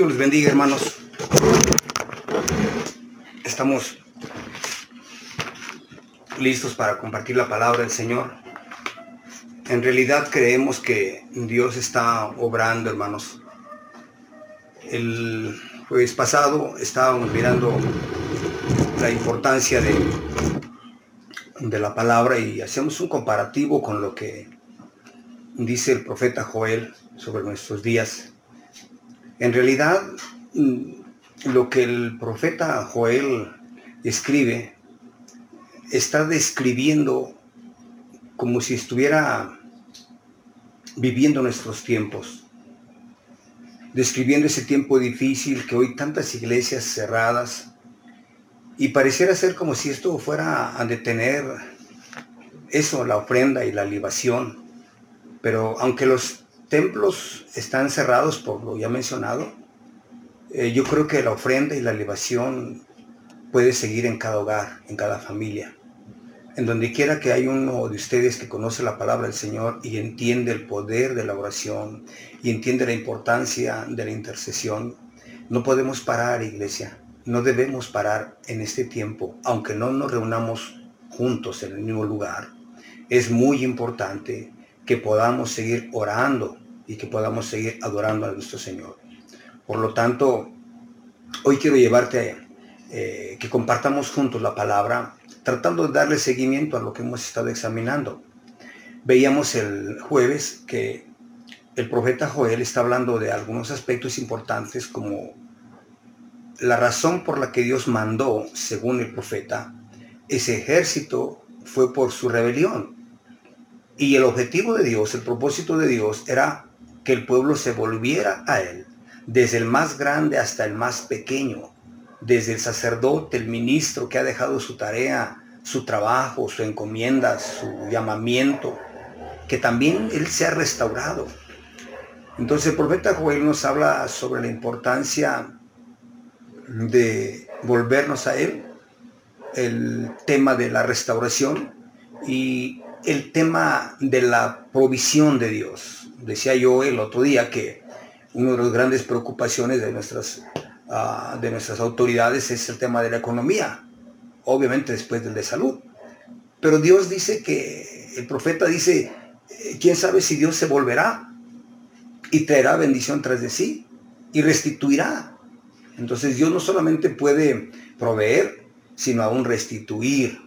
Dios les bendiga, hermanos. Estamos listos para compartir la palabra del Señor. En realidad creemos que Dios está obrando, hermanos. El jueves pasado estábamos mirando la importancia de, de la palabra y hacemos un comparativo con lo que dice el profeta Joel sobre nuestros días. En realidad, mm, lo que el profeta Joel escribe está describiendo como si estuviera viviendo nuestros tiempos, describiendo ese tiempo difícil que hoy tantas iglesias cerradas y pareciera ser como si esto fuera a detener eso, la ofrenda y la libación. Pero aunque los templos están cerrados por lo ya mencionado, eh, yo creo que la ofrenda y la libación puede seguir en cada hogar, en cada familia. En donde quiera que hay uno de ustedes que conoce la palabra del Señor y entiende el poder de la oración y entiende la importancia de la intercesión, no podemos parar, iglesia. No debemos parar en este tiempo, aunque no nos reunamos juntos en el mismo lugar. Es muy importante que podamos seguir orando y que podamos seguir adorando a nuestro Señor. Por lo tanto, hoy quiero llevarte eh, que compartamos juntos la palabra, tratando de darle seguimiento a lo que hemos estado examinando. Veíamos el jueves que el profeta Joel está hablando de algunos aspectos importantes como la razón por la que Dios mandó, según el profeta, ese ejército fue por su rebelión. Y el objetivo de Dios, el propósito de Dios era que el pueblo se volviera a Él, desde el más grande hasta el más pequeño, desde el sacerdote, el ministro que ha dejado su tarea, su trabajo, su encomienda, su llamamiento, que también Él se ha restaurado. Entonces el profeta Joel nos habla sobre la importancia de volvernos a Él, el tema de la restauración y el tema de la provisión de Dios. Decía yo el otro día que una de las grandes preocupaciones de nuestras, ah, de nuestras autoridades es el tema de la economía, obviamente después del de salud. Pero Dios dice que, el profeta dice, eh, quién sabe si Dios se volverá y traerá bendición tras de sí y restituirá. Entonces Dios no solamente puede proveer, sino aún restituir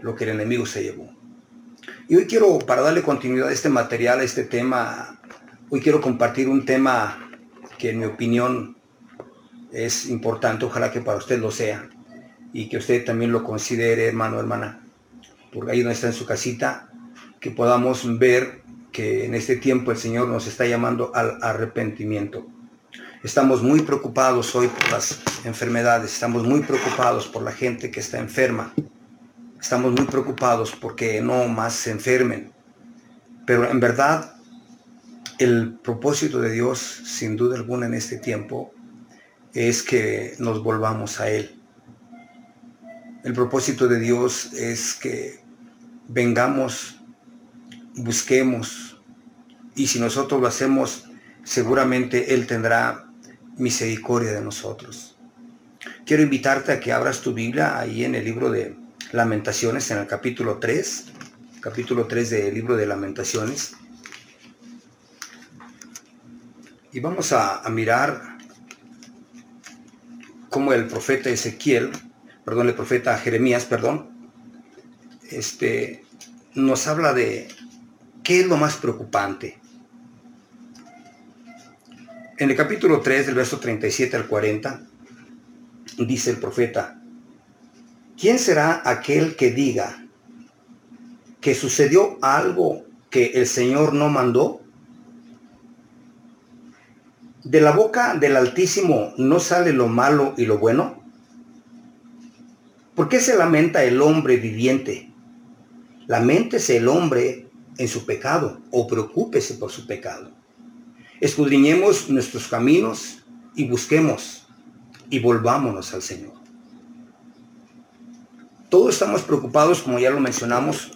lo que el enemigo se llevó. Y hoy quiero, para darle continuidad a este material, a este tema, hoy quiero compartir un tema que en mi opinión es importante, ojalá que para usted lo sea, y que usted también lo considere, hermano, hermana, porque ahí donde está en su casita, que podamos ver que en este tiempo el Señor nos está llamando al arrepentimiento. Estamos muy preocupados hoy por las enfermedades, estamos muy preocupados por la gente que está enferma, Estamos muy preocupados porque no más se enfermen. Pero en verdad, el propósito de Dios, sin duda alguna en este tiempo, es que nos volvamos a Él. El propósito de Dios es que vengamos, busquemos, y si nosotros lo hacemos, seguramente Él tendrá misericordia de nosotros. Quiero invitarte a que abras tu Biblia ahí en el libro de Lamentaciones en el capítulo 3, capítulo 3 del libro de Lamentaciones. Y vamos a, mirar cómo el profeta Ezequiel, perdón, el profeta Jeremías, perdón, este, nos habla de qué es lo más preocupante. En el capítulo 3, del verso 37 al 40, dice el profeta, ¿Quién será aquel que diga que sucedió algo que el Señor no mandó? ¿De la boca del Altísimo no sale lo malo y lo bueno? ¿Por qué se lamenta el hombre viviente? Laméntese el hombre en su pecado o preocúpese por su pecado. Escudriñemos nuestros caminos y busquemos y volvámonos al Señor. Todos estamos preocupados, como ya lo mencionamos,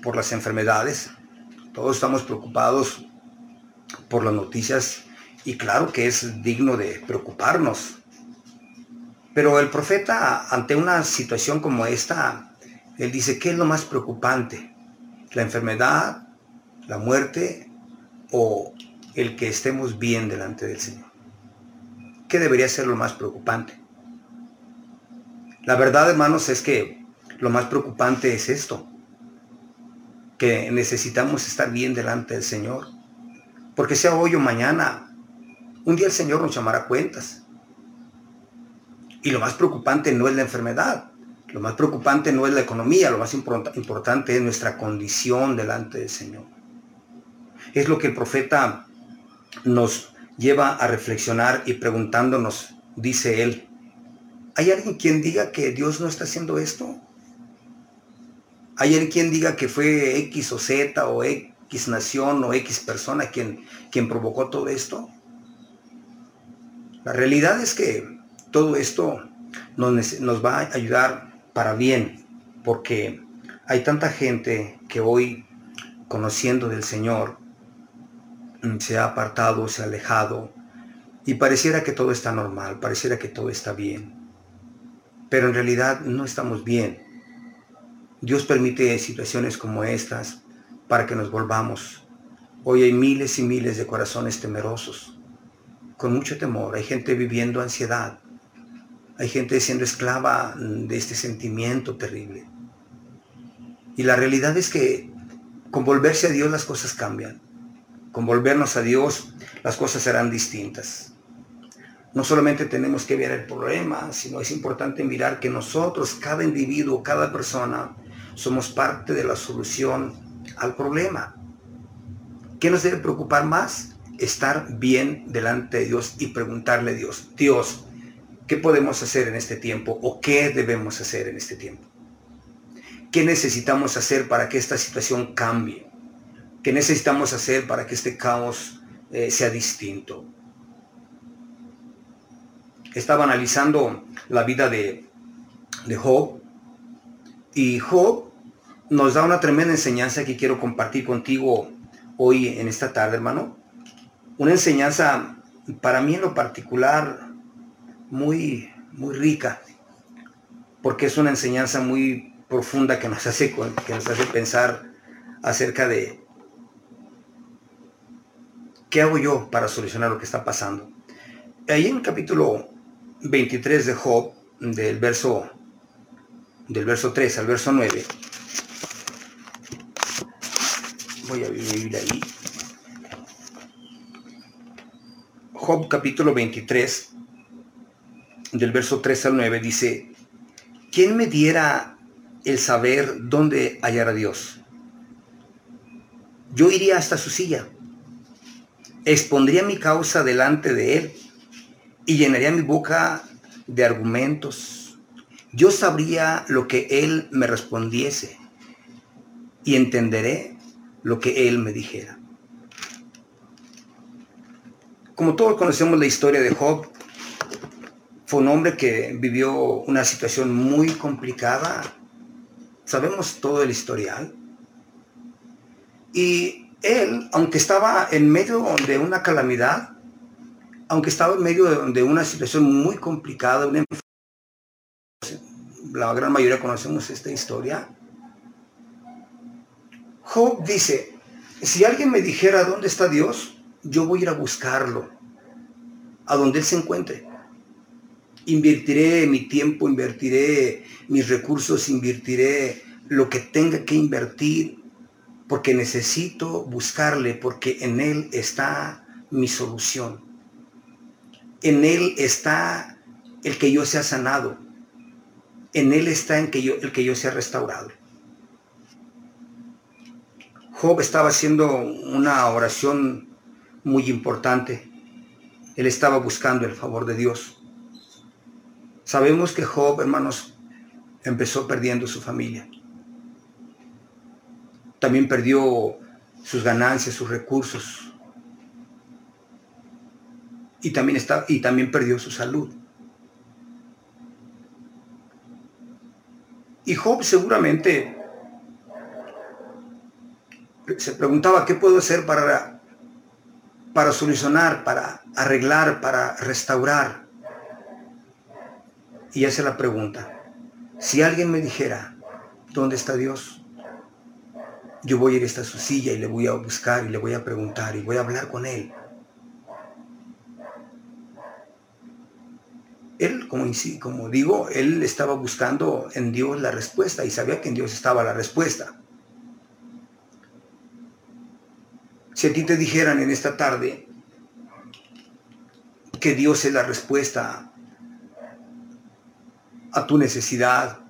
por las enfermedades. Todos estamos preocupados por las noticias Y claro que es digno de preocuparnos. Pero el profeta, ante una situación como esta, él dice, ¿qué es lo más preocupante? ¿La enfermedad, la muerte o el que estemos bien delante del Señor? ¿Qué debería ser lo más preocupante? La verdad, hermanos, es que lo más preocupante es esto, que necesitamos estar bien delante del Señor. Porque sea hoy o mañana, un día el Señor nos llamará cuentas. Y lo más preocupante no es la enfermedad, lo más preocupante no es la economía, lo más importante es nuestra condición delante del Señor. Es lo que el profeta nos lleva a reflexionar y preguntándonos, dice él, ¿hay alguien quien diga que Dios no está haciendo esto? ¿Hay quien diga que fue X o Z o X nación o X persona quien, quien provocó todo esto? La realidad es que todo esto nos, nos va a ayudar para bien, porque hay tanta gente que hoy, conociendo del Señor, se ha apartado, se ha alejado, y pareciera que todo está normal, pareciera que todo está bien. Pero en realidad no estamos bien. Dios permite situaciones como estas para que nos volvamos. Hoy hay miles y miles de corazones temerosos con mucho temor, hay gente viviendo ansiedad, hay gente siendo esclava de este sentimiento terrible. Y la realidad es que con volverse a Dios las cosas cambian. Con volvernos a Dios las cosas serán distintas. No solamente tenemos que ver el problema, sino es importante mirar que nosotros, cada individuo, cada persona, somos parte de la solución al problema. ¿Qué nos debe preocupar más? estar bien delante de Dios y preguntarle a Dios, Dios, ¿qué podemos hacer en este tiempo o qué debemos hacer en este tiempo? ¿Qué necesitamos hacer para que esta situación cambie? ¿Qué necesitamos hacer para que este caos eh, sea distinto? Estaba analizando la vida de, de Job y Job nos da una tremenda enseñanza que quiero compartir contigo hoy en esta tarde, hermano una enseñanza para mí en lo particular muy, muy rica, porque es una enseñanza muy profunda que nos hace, que nos hace pensar acerca de qué hago yo para solucionar lo que está pasando. Ahí en el capítulo 23 de Job, del verso, del verso 3 al verso 9, voy a vivir ahí. Job capítulo 23, del verso 3 al 9, dice, ¿quién me diera el saber dónde hallar a Dios? Yo iría hasta su silla, expondría mi causa delante de él y llenaría mi boca de argumentos. Yo sabría lo que él me respondiese y entenderé lo que él me dijera. Como todos conocemos la historia de Job, fue un hombre que vivió una situación muy complicada. Sabemos todo el historial. Y él, aunque estaba en medio de una calamidad, aunque estaba en medio de, una situación muy complicada, la gran mayoría conocemos esta historia, Job dice, si alguien me dijera dónde está Dios, yo voy a ir a buscarlo, a donde Él se encuentre. Invertiré mi tiempo, invertiré mis recursos, invertiré lo que tenga que invertir, porque necesito buscarle, porque en Él está mi solución. En Él está el que yo sea sanado. En Él está en que yo, el que yo sea restaurado. Job estaba haciendo una oración muy importante. Él estaba buscando el favor de Dios. Sabemos que Job, hermanos, empezó perdiendo su familia. También perdió sus ganancias, sus recursos. Y también, está, y también perdió su salud. Y Job seguramente se preguntaba, ¿qué puedo hacer para para solucionar, para arreglar, para restaurar. Y hace la pregunta, si alguien me dijera, ¿dónde está Dios? Yo voy a ir hasta su silla y le voy a buscar y le voy a preguntar y voy a hablar con él. Él, como, como digo, él estaba buscando en Dios la respuesta y sabía que en Dios estaba la respuesta. Si a ti te dijeran en esta tarde que Dios es la respuesta a tu necesidad,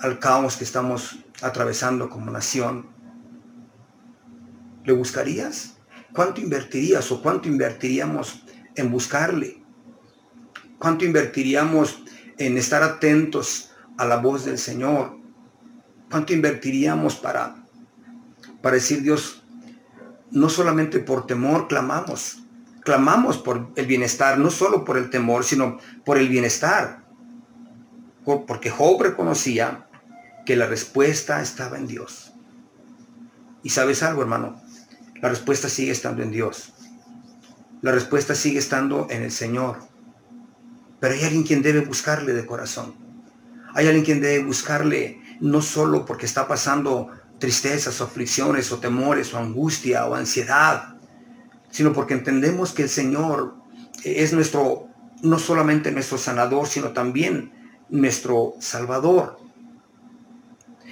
al caos que estamos atravesando como nación, ¿le buscarías? ¿Cuánto invertirías o cuánto invertiríamos en buscarle? ¿Cuánto invertiríamos en estar atentos a la voz del Señor? ¿Cuánto invertiríamos para, para decir Dios, no solamente por temor clamamos, clamamos por el bienestar, no solo por el temor, sino por el bienestar? Porque Job reconocía que la respuesta estaba en Dios. Y sabes algo, hermano, la respuesta sigue estando en Dios. La respuesta sigue estando en el Señor. Pero hay alguien quien debe buscarle de corazón. Hay alguien quien debe buscarle no solo porque está pasando tristezas o aflicciones o temores o angustia o ansiedad, sino porque entendemos que el Señor es nuestro, no solamente nuestro sanador, sino también nuestro salvador.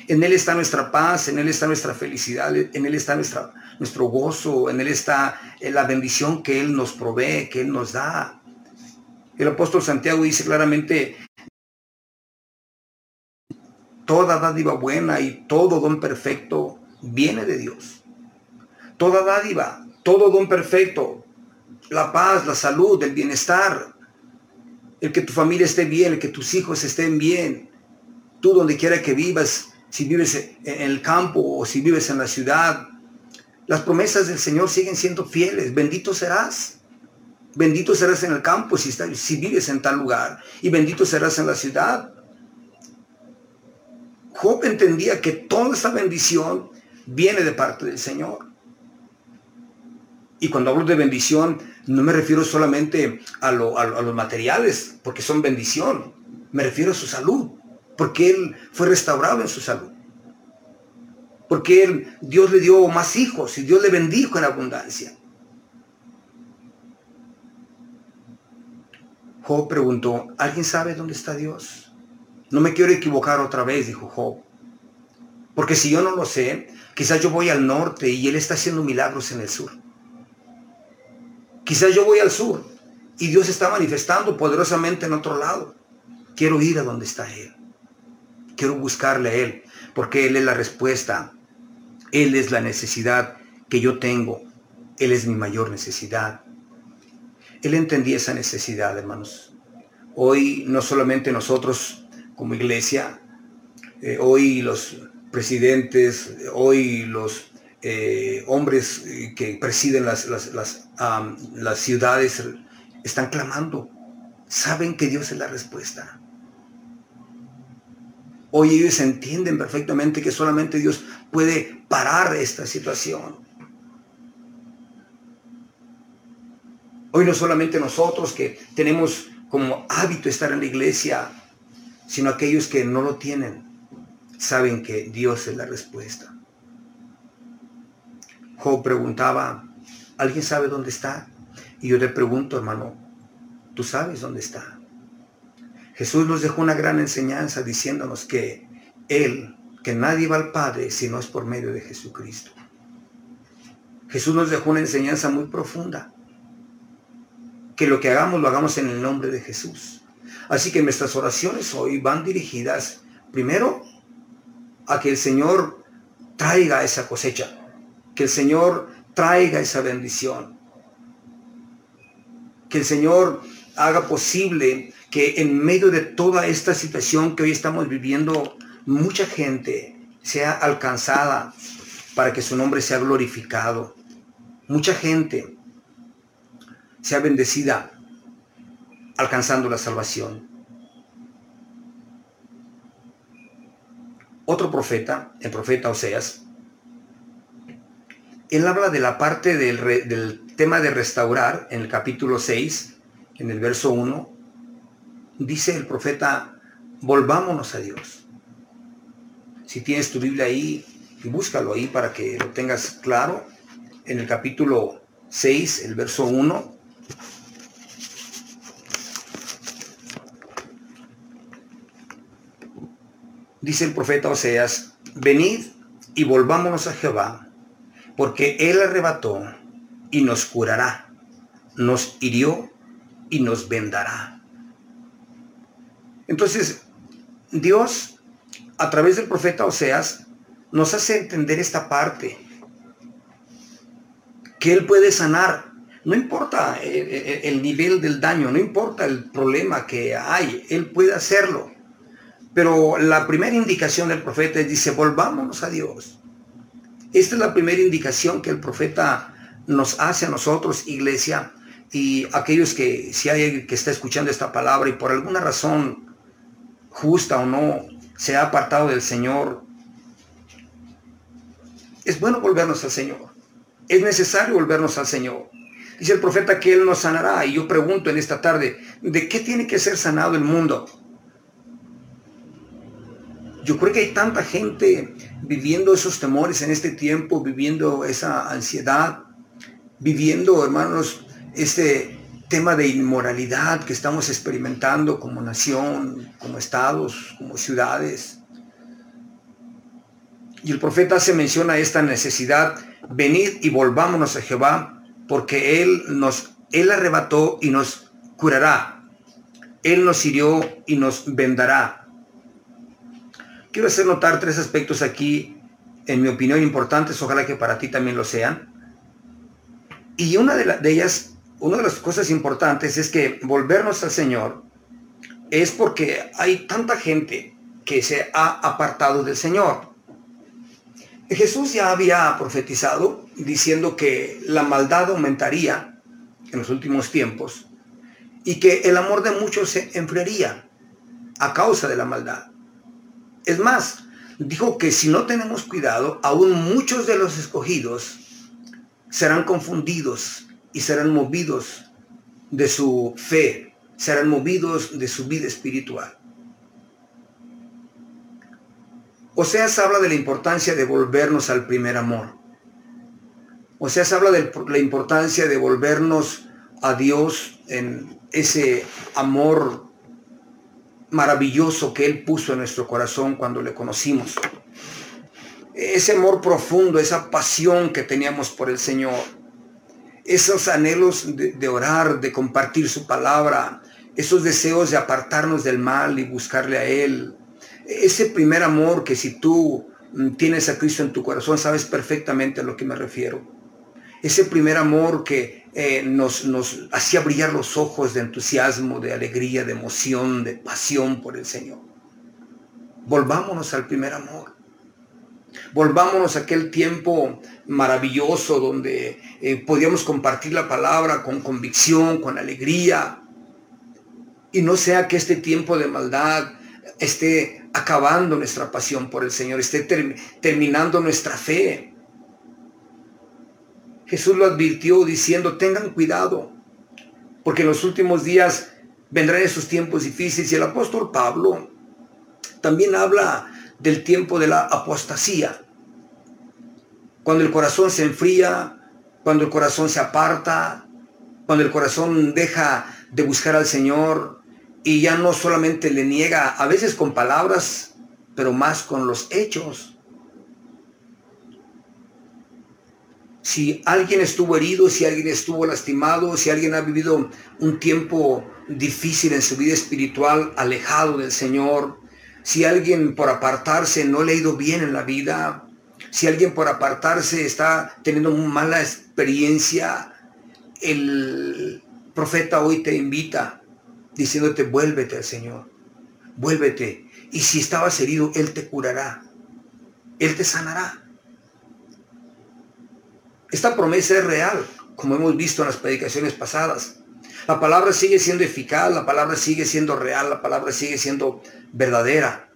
En Él está nuestra paz, en Él está nuestra felicidad, en Él está nuestra, nuestro gozo, en Él está eh, la bendición que Él nos provee, que Él nos da. El apóstol Santiago dice claramente, toda dádiva buena y todo don perfecto viene de Dios. Toda dádiva, todo don perfecto, la paz, la salud, el bienestar, el que tu familia esté bien, el que tus hijos estén bien, tú donde quiera que vivas, si vives en el campo o si vives en la ciudad. Las promesas del Señor siguen siendo fieles. Bendito serás. Bendito serás en el campo si, si vives en tal lugar. Y bendito serás en la ciudad. Job entendía que toda esta bendición viene de parte del Señor. Y cuando hablo de bendición, no me refiero solamente a, los materiales, porque son bendición. Me refiero a su salud porque él fue restaurado en su salud. Porque Dios le dio más hijos y Dios le bendijo en abundancia. Job preguntó, ¿alguien sabe dónde está Dios? No me quiero equivocar otra vez, dijo Job. Porque si yo no lo sé, quizás yo voy al norte y Él está haciendo milagros en el sur. Quizás yo voy al sur y Dios está manifestando poderosamente en otro lado. Quiero ir a donde está Él. Quiero buscarle a Él, porque Él es la respuesta. Él es la necesidad que yo tengo. Él es mi mayor necesidad. Él entendía esa necesidad, hermanos. Hoy no solamente nosotros como iglesia, eh, hoy los presidentes, hoy los eh, hombres eh, que presiden las, las, las ciudades están clamando. Saben que Dios es la respuesta. Hoy ellos entienden perfectamente que solamente Dios puede parar esta situación. Hoy no solamente nosotros que tenemos como hábito estar en la iglesia, sino aquellos que no lo tienen, saben que Dios es la respuesta. Job preguntaba, ¿alguien sabe dónde está? Y yo le pregunto, hermano, ¿tú sabes dónde está? Jesús nos dejó una gran enseñanza diciéndonos que Él, que nadie va al Padre si no es por medio de Jesucristo. Jesús nos dejó una enseñanza muy profunda. Que lo que hagamos lo hagamos en el nombre de Jesús. Así que nuestras oraciones hoy van dirigidas primero a que el Señor traiga esa cosecha, que el Señor traiga esa bendición, que el Señor haga posible que en medio de toda esta situación que hoy estamos viviendo, mucha gente sea alcanzada para que su nombre sea glorificado. Mucha gente sea bendecida alcanzando la salvación. Otro profeta, el profeta Oseas, él habla de la parte del, del tema de restaurar, en el capítulo 6, en el verso 1, dice el profeta, volvámonos a Dios. Si tienes tu Biblia ahí, búscalo ahí para que lo tengas claro. En el capítulo 6, el verso 1. Dice el profeta Oseas, venid y volvámonos a Jehová, porque Él arrebató y nos curará, nos hirió y nos vendará. Entonces, Dios, a través del profeta Oseas, nos hace entender esta parte, que Él puede sanar. No importa el, nivel del daño, no importa el problema que hay, Él puede hacerlo. Pero la primera indicación del profeta es, dice, volvámonos a Dios. Esta es la primera indicación que el profeta nos hace a nosotros, iglesia, y aquellos que, si hay que está escuchando esta palabra y por alguna razón justa o no se ha apartado del Señor, es bueno volvernos al Señor. Es necesario volvernos al Señor. Dice el profeta que Él nos sanará. Y yo pregunto en esta tarde, ¿de qué tiene que ser sanado el mundo? Yo creo que hay tanta gente viviendo esos temores en este tiempo, viviendo esa ansiedad, viviendo, hermanos, este tema de inmoralidad que estamos experimentando como nación, como estados, como ciudades. Y el profeta hace mención a esta necesidad, venid y volvámonos a Jehová, porque Él nos, Él arrebató y nos curará. Él nos hirió y nos vendará. Quiero hacer notar tres aspectos aquí, en mi opinión, importantes, ojalá que para ti también lo sean. Y una de, de ellas, una de las cosas importantes es que volvernos al Señor es porque hay tanta gente que se ha apartado del Señor. Jesús ya había profetizado diciendo que la maldad aumentaría en los últimos tiempos y que el amor de muchos se enfriaría a causa de la maldad. Es más, dijo que si no tenemos cuidado, aún muchos de los escogidos serán confundidos y serán movidos de su fe, serán movidos de su vida espiritual. Oseas habla de la importancia de volvernos al primer amor. Oseas habla de la importancia de volvernos a Dios en ese amor maravilloso que Él puso en nuestro corazón cuando le conocimos. Ese amor profundo, esa pasión que teníamos por el Señor, esos anhelos de, orar, de compartir su palabra, esos deseos de apartarnos del mal y buscarle a Él, ese primer amor que si tú mm, tienes a Cristo en tu corazón, sabes perfectamente a lo que me refiero. Ese primer amor que eh, nos, hacía brillar los ojos de entusiasmo, de alegría, de emoción, de pasión por el Señor. Volvámonos al primer amor. Volvámonos a aquel tiempo maravilloso donde eh, podíamos compartir la palabra con convicción, con alegría. Y no sea que este tiempo de maldad esté acabando nuestra pasión por el Señor, esté terminando nuestra fe, Jesús lo advirtió diciendo, tengan cuidado, porque en los últimos días vendrán esos tiempos difíciles. Y el apóstol Pablo también habla del tiempo de la apostasía, cuando el corazón se enfría, cuando el corazón se aparta, cuando el corazón deja de buscar al Señor y ya no solamente le niega, a veces con palabras, pero más con los hechos. Si alguien estuvo herido, si alguien estuvo lastimado, si alguien ha vivido un tiempo difícil en su vida espiritual, alejado del Señor, si alguien por apartarse no le ha ido bien en la vida, si alguien por apartarse está teniendo una mala experiencia, el profeta hoy te invita diciéndote, vuélvete al Señor, vuélvete. Y si estabas herido, Él te curará, Él te sanará. Esta promesa es real, como hemos visto en las predicaciones pasadas. La palabra sigue siendo eficaz, la palabra sigue siendo real, la palabra sigue siendo verdadera.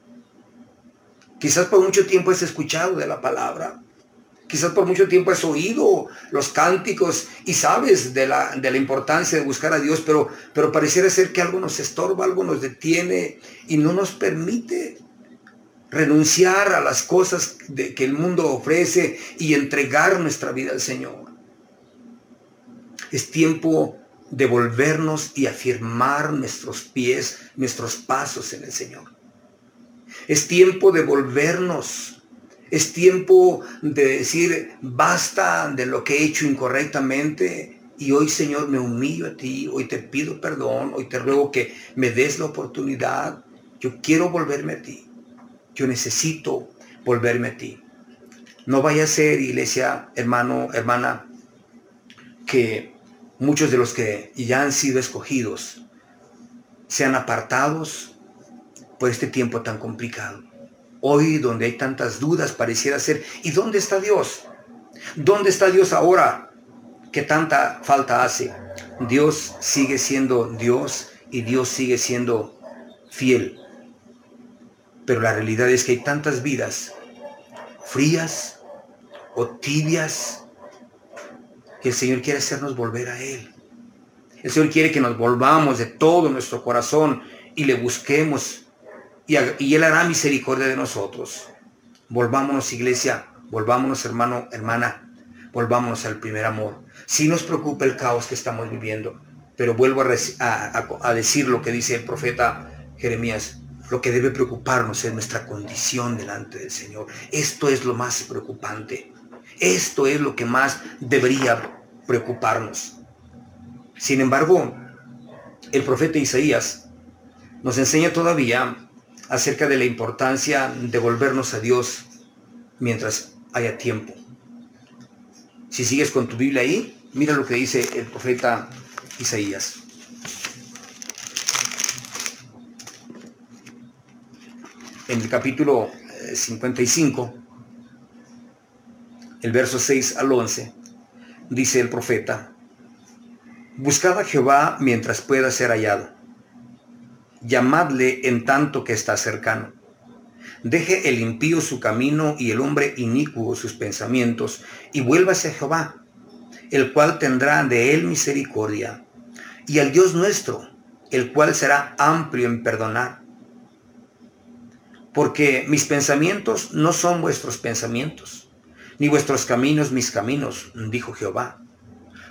Quizás por mucho tiempo has escuchado de la palabra. Quizás por mucho tiempo has oído los cánticos y sabes de la, de la importancia de buscar a Dios, pero, pero pareciera ser que algo nos estorba, algo nos detiene y no nos permite renunciar a las cosas que el mundo ofrece y entregar nuestra vida al Señor. Es tiempo de volvernos y afirmar nuestros pies, nuestros pasos en el Señor. Es tiempo de volvernos. Es tiempo de decir, basta de lo que he hecho incorrectamente. Y hoy, Señor, me humillo a ti. Hoy te pido perdón. Hoy te ruego que me des la oportunidad. Yo quiero volverme a ti. Yo necesito volverme a ti. No vaya a ser, iglesia, hermano, hermana, que muchos de los que ya han sido escogidos sean apartados por este tiempo tan complicado. Hoy donde hay tantas dudas pareciera ser, ¿y dónde está Dios? ¿Dónde está Dios ahora que tanta falta hace? Dios sigue siendo Dios y Dios sigue siendo fiel. Pero la realidad es que hay tantas vidas frías o tibias que el Señor quiere hacernos volver a Él. El Señor quiere que nos volvamos de todo nuestro corazón y le busquemos y, Él hará misericordia de nosotros. Volvámonos iglesia, volvámonos hermano, hermana, volvámonos al primer amor. Si nos preocupa el caos que estamos viviendo, pero vuelvo a, decir lo que dice el profeta Jeremías, lo que debe preocuparnos es nuestra condición delante del Señor. Esto es lo más preocupante. Esto es lo que más debería preocuparnos. Sin embargo, el profeta Isaías nos enseña todavía acerca de la importancia de volvernos a Dios mientras haya tiempo. Si sigues con tu Biblia ahí, mira lo que dice el profeta Isaías. En el capítulo 55, eh, el verso 6 al 11, dice el profeta, Buscad a Jehová mientras pueda ser hallado llamadle en tanto que está cercano. Deje el impío su camino y el hombre inicuo sus pensamientos, y vuélvase a Jehová, el cual tendrá de él misericordia, y al Dios nuestro, el cual será amplio en perdonar. Porque mis pensamientos no son vuestros pensamientos, ni vuestros caminos mis caminos, dijo Jehová.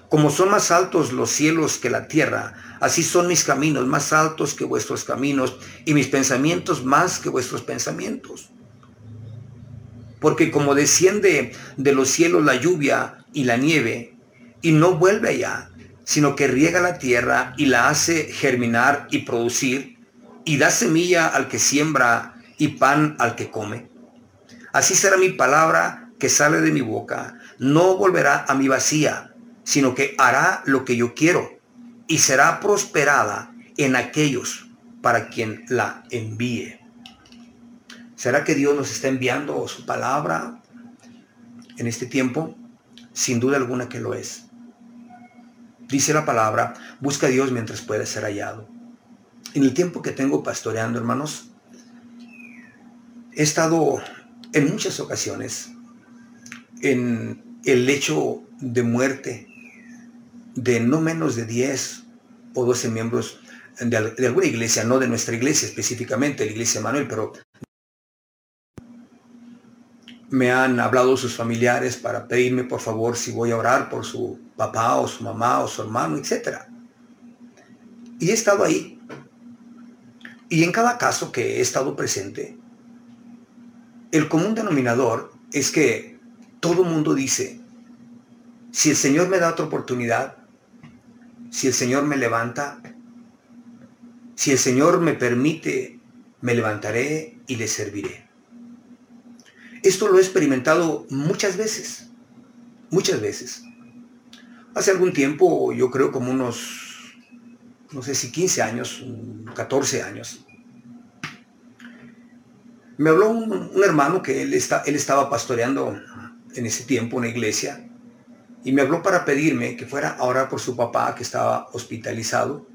Como son más altos los cielos que la tierra, así son mis caminos más altos que vuestros caminos y mis pensamientos más que vuestros pensamientos. Porque como desciende de los cielos la lluvia y la nieve, y no vuelve allá, sino que riega la tierra y la hace germinar y producir, y da semilla al que siembra y pan al que come. Así será mi palabra que sale de mi boca, no volverá a mi vacía sino que hará lo que yo quiero y será prosperada en aquellos para quien la envíe. ¿Será que Dios nos está enviando su palabra en este tiempo? Sin duda alguna que lo es. Dice la palabra, busca a Dios mientras pueda ser hallado. En el tiempo que tengo pastoreando, hermanos, he estado en muchas ocasiones en el lecho de muerte de no menos de 10 o 12 miembros de, alguna iglesia, no de nuestra iglesia específicamente, la iglesia Manuel, pero me han hablado sus familiares para pedirme por favor si voy a orar por su papá o su mamá o su hermano, etc. Y he estado ahí. Y en cada caso que he estado presente, el común denominador es que todo mundo dice, si el Señor me da otra oportunidad, si el Señor me levanta, si el Señor me permite, me levantaré y le serviré. Esto lo he experimentado muchas veces, muchas veces. Hace algún tiempo, yo creo como unos, no sé si 15 años, 14 años, me habló un, hermano que él, está, él estaba pastoreando en ese tiempo una iglesia y me habló para pedirme que fuera a orar por su papá que estaba hospitalizado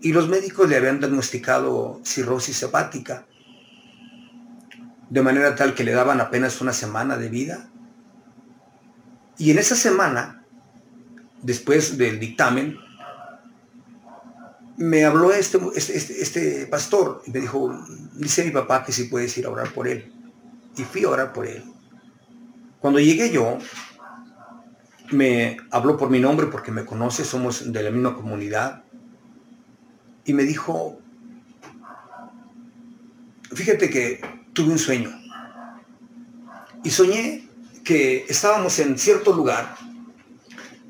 y los médicos le habían diagnosticado cirrosis hepática, de manera tal que le daban apenas una semana de vida. Y en esa semana, después del dictamen, me habló este, este, este, este, pastor y me dijo, dice mi papá que si puedes ir a orar por él. Y fui a orar por él. Cuando llegué yo, me habló por mi nombre porque me conoce, somos de la misma comunidad. Y me dijo, fíjate que tuve un sueño. Y soñé que estábamos en cierto lugar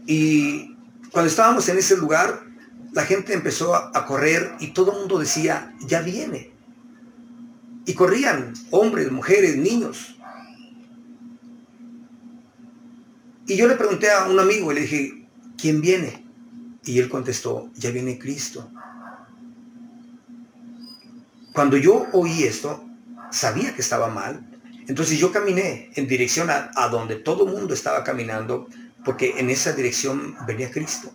y cuando estábamos en ese lugar la gente empezó a, correr y todo el mundo decía, ya viene. Y corrían hombres, mujeres, niños. Y yo le pregunté a un amigo y le dije, ¿quién viene? Y él contestó, ya viene Cristo. Cuando yo oí esto, sabía que estaba mal. Entonces yo caminé en dirección a, a donde todo el mundo estaba caminando, porque en esa dirección venía Cristo.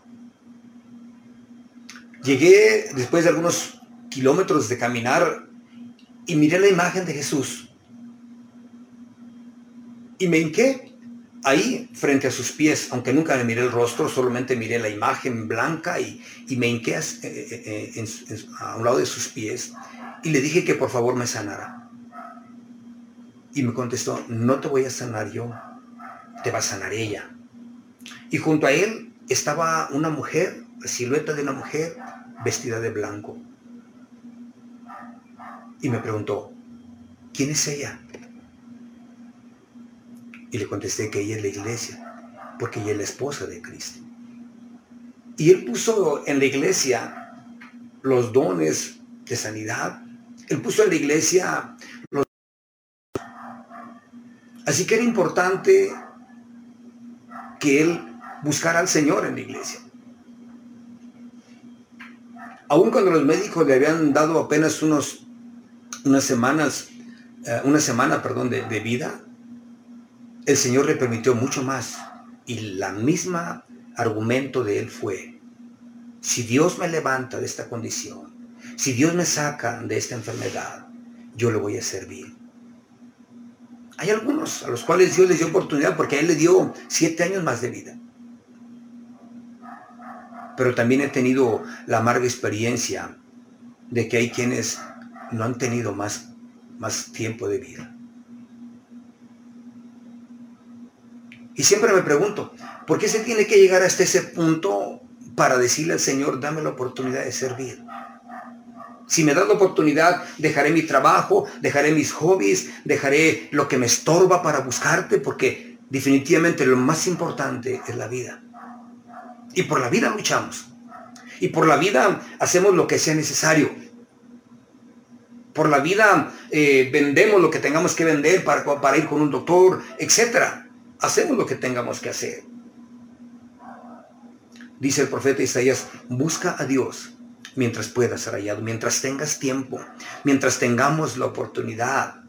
Llegué después de algunos kilómetros de caminar y miré la imagen de Jesús. Y me hinqué ahí frente a sus pies, aunque nunca le miré el rostro, solamente miré la imagen blanca y, me hinqué a, eh, eh, eh, a un lado de sus pies y le dije que por favor me sanara. Y me contestó, no te voy a sanar yo, te va a sanar ella. Y junto a él estaba una mujer silueta de una mujer vestida de blanco. Y me preguntó, ¿quién es ella? Y le contesté que ella es la iglesia, porque ella es la esposa de Cristo. Y él puso en la iglesia los dones de sanidad. Él puso en la iglesia los... Así que era importante que él buscara al Señor en la iglesia. Aún cuando los médicos le habían dado apenas unos, unas semanas, eh, una semana, perdón, de, de vida, el Señor le permitió mucho más. Y la misma argumento de él fue, si Dios me levanta de esta condición, si Dios me saca de esta enfermedad, yo le voy a servir. Hay algunos a los cuales Dios les dio oportunidad porque a él le dio siete años más de vida pero también he tenido la amarga experiencia de que hay quienes no han tenido más, más tiempo de vida. Y siempre me pregunto, ¿por qué se tiene que llegar hasta ese punto para decirle al Señor, dame la oportunidad de servir? Si me das la oportunidad, dejaré mi trabajo, dejaré mis hobbies, dejaré lo que me estorba para buscarte, porque definitivamente lo más importante es la vida. Y por la vida luchamos. Y por la vida hacemos lo que sea necesario. Por la vida eh, vendemos lo que tengamos que vender para, para ir con un doctor, etc. Hacemos lo que tengamos que hacer. Dice el profeta Isaías, busca a Dios mientras puedas ser hallado, mientras tengas tiempo, mientras tengamos la oportunidad,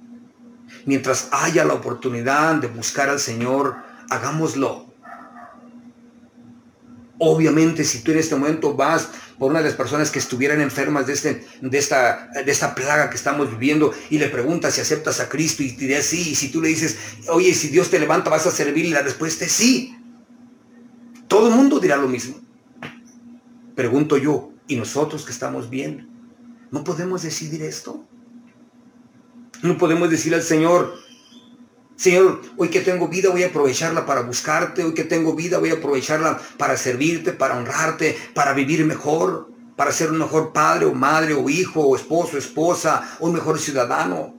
mientras haya la oportunidad de buscar al Señor, hagámoslo. Obviamente, si tú en este momento vas por una de las personas que estuvieran enfermas de, este, de, esta, de esta plaga que estamos viviendo y le preguntas si aceptas a Cristo y te dirá sí, y si tú le dices, oye, si Dios te levanta, vas a servir, y la respuesta es sí. Todo el mundo dirá lo mismo. Pregunto yo, ¿y nosotros que estamos bien? ¿No podemos decidir esto? No podemos decir al Señor, Señor, hoy que tengo vida voy a aprovecharla para buscarte, hoy que tengo vida voy a aprovecharla para servirte, para honrarte, para vivir mejor, para ser un mejor padre o madre o hijo o esposo, esposa, o un mejor ciudadano.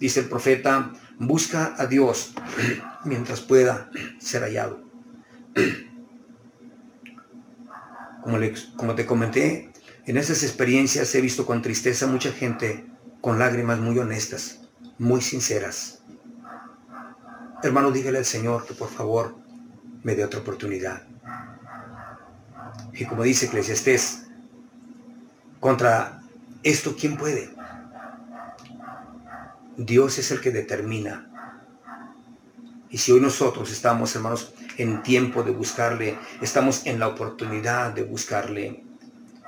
Dice el profeta, busca a Dios mientras pueda ser hallado. Como, como te comenté, en esas experiencias he visto con tristeza mucha gente con lágrimas muy honestas muy sinceras. Hermano, dígale al Señor que por favor me dé otra oportunidad. Y como dice Eclesiastés, contra esto, ¿quién puede? Dios es el que determina. Y si hoy nosotros estamos, hermanos, en tiempo de buscarle, estamos en la oportunidad de buscarle,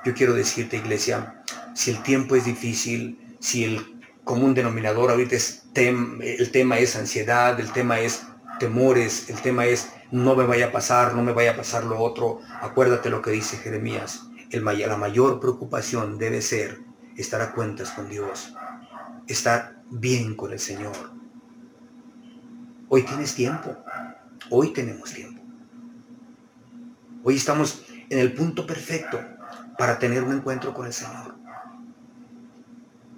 yo quiero decirte, iglesia, si el tiempo es difícil, si el común denominador ahorita es el tema es ansiedad, el tema es temores, el tema es no me vaya a pasar, no me vaya a pasar lo otro. Acuérdate lo que dice Jeremías. El, la mayor preocupación debe ser estar a cuentas con Dios, estar bien con el Señor. Hoy tienes tiempo, hoy tenemos tiempo. Hoy estamos en el punto perfecto para tener un encuentro con el Señor.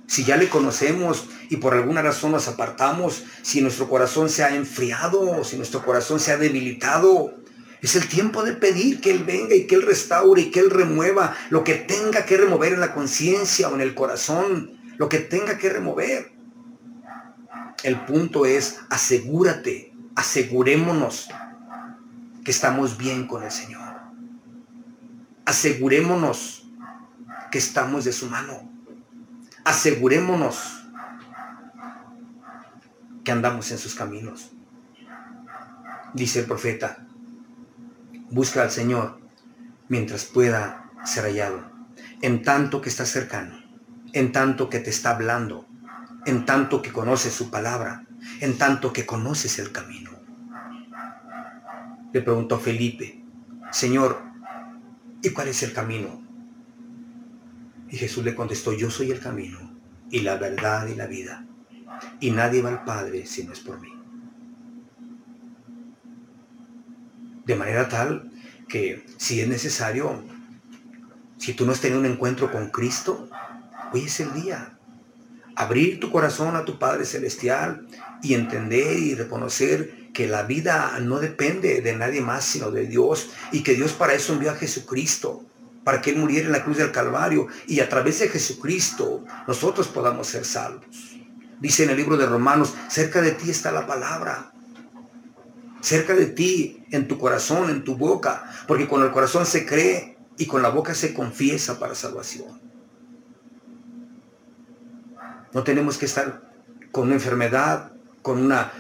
Si ya le conocemos y por alguna razón nos apartamos, si nuestro corazón se ha enfriado, si nuestro corazón se ha debilitado, es el tiempo de pedir que Él venga y que Él restaure y que Él remueva lo que tenga que remover en la conciencia o en el corazón, lo que tenga que remover. El punto es, asegúrate, asegurémonos que estamos bien con el Señor. Asegurémonos que estamos de su mano asegurémonos que andamos en sus caminos. Dice el profeta, busca al Señor mientras pueda ser hallado, en tanto que está cercano, en tanto que te está hablando, en tanto que conoces su palabra, en tanto que conoces el camino. Le preguntó Felipe, Señor, ¿y cuál es el camino? Y Jesús le contestó, yo soy el camino y la verdad y la vida. Y nadie va al Padre si no es por mí. De manera tal que si es necesario, si tú no has tenido un encuentro con Cristo, hoy es el día. Abrir tu corazón a tu Padre Celestial y entender y reconocer que la vida no depende de nadie más sino de Dios y que Dios para eso envió a Jesucristo para que Él muriera en la cruz del Calvario y a través de Jesucristo nosotros podamos ser salvos. Dice en el libro de Romanos, cerca de ti está la palabra. Cerca de ti, en tu corazón, en tu boca, porque con el corazón se cree y con la boca se confiesa para salvación. No tenemos que estar con una enfermedad, con una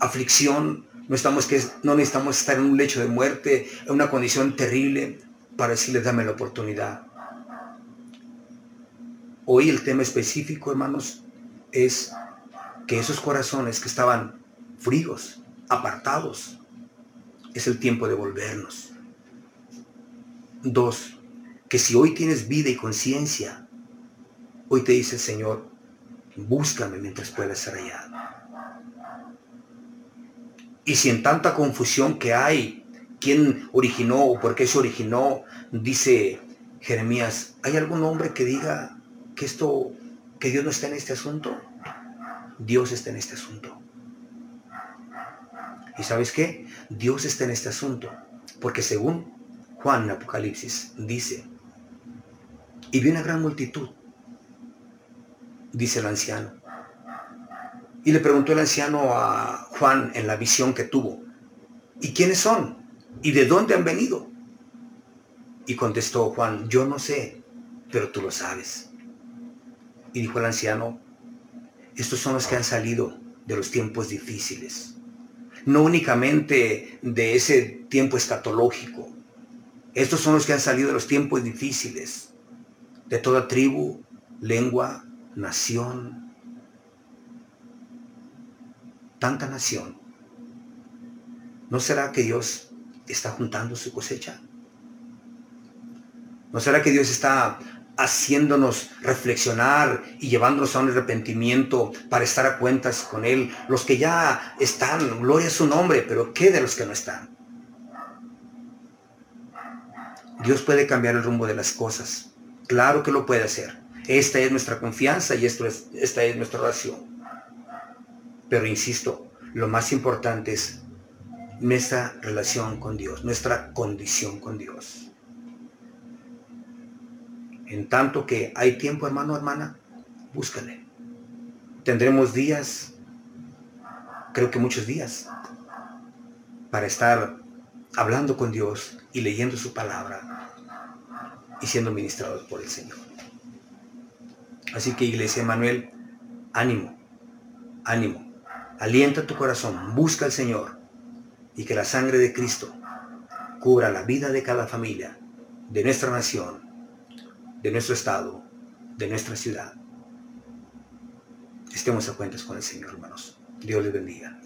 aflicción, no, estamos que, no necesitamos estar en un lecho de muerte, en una condición terrible para decirle, dame la oportunidad. Hoy el tema específico, hermanos, es que esos corazones que estaban fríos, apartados, es el tiempo de volvernos. Dos, que si hoy tienes vida y conciencia, hoy te dice el Señor, búscame mientras puedas ser hallado. Y si en tanta confusión que hay quién originó o por qué se originó, dice Jeremías, ¿hay algún hombre que diga que esto, que Dios no está en este asunto? Dios está en este asunto. ¿Y sabes qué? Dios está en este asunto, porque según Juan Apocalipsis dice, y vi una gran multitud, dice el anciano. Y le preguntó el anciano a Juan en la visión que tuvo, ¿y quiénes son? ¿Y de dónde han venido? Y contestó Juan, yo no sé, pero tú lo sabes. Y dijo el anciano, estos son los que han salido de los tiempos difíciles, no únicamente de ese tiempo escatológico. Estos son los que han salido de los tiempos difíciles, de toda tribu, lengua, nación, tanta nación. ¿No será que Dios está juntando su cosecha? ¿No será que Dios está haciéndonos reflexionar y llevándonos a un arrepentimiento para estar a cuentas con Él? Los que ya están, gloria a su nombre, pero ¿qué de los que no están? Dios puede cambiar el rumbo de las cosas. Claro que lo puede hacer. Esta es nuestra confianza y esto es, esta es nuestra oración. Pero insisto, lo más importante es nuestra relación con Dios, nuestra condición con Dios. En tanto que hay tiempo, hermano, hermana, búscale. Tendremos días, creo que muchos días, para estar hablando con Dios y leyendo su palabra y siendo ministrados por el Señor. Así que Iglesia Manuel, ánimo, ánimo, alienta tu corazón, busca al Señor y que la sangre de Cristo cubra la vida de cada familia, de nuestra nación, de nuestro estado, de nuestra ciudad. Estemos a cuentas con el Señor, hermanos. Dios les bendiga.